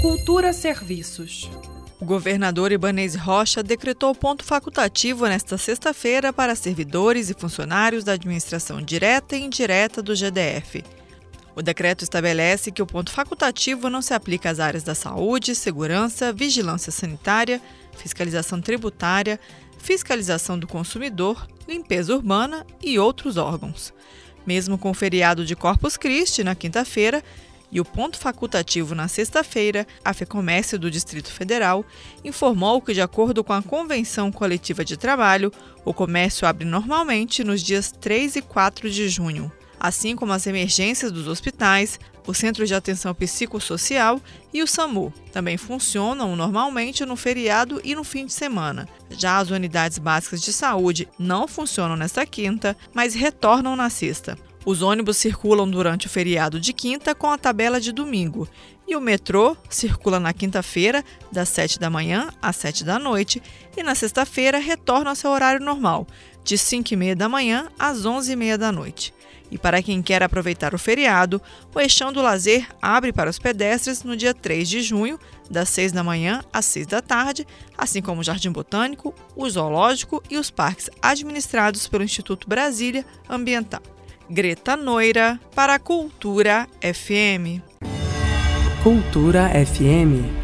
Cultura Serviços. O governador Ibanez Rocha decretou ponto facultativo nesta sexta-feira para servidores e funcionários da administração direta e indireta do GDF. O decreto estabelece que o ponto facultativo não se aplica às áreas da saúde, segurança, vigilância sanitária, fiscalização tributária, fiscalização do consumidor, limpeza urbana e outros órgãos. Mesmo com o feriado de Corpus Christi na quinta-feira, e o ponto facultativo na sexta-feira, a FEComércio do Distrito Federal informou que, de acordo com a Convenção Coletiva de Trabalho, o comércio abre normalmente nos dias 3 e 4 de junho, assim como as emergências dos hospitais, o Centro de Atenção Psicossocial e o SAMU. Também funcionam normalmente no feriado e no fim de semana. Já as unidades básicas de saúde não funcionam nesta quinta, mas retornam na sexta. Os ônibus circulam durante o feriado de quinta com a tabela de domingo. E o metrô circula na quinta-feira, das 7 da manhã às 7 da noite, e na sexta-feira retorna ao seu horário normal, de 5 e meia da manhã às 11 e meia da noite. E para quem quer aproveitar o feriado, o Eixão do Lazer abre para os pedestres no dia 3 de junho, das 6 da manhã às 6 da tarde, assim como o Jardim Botânico, o Zoológico e os parques administrados pelo Instituto Brasília Ambiental. Greta Noira para Cultura FM. Cultura FM.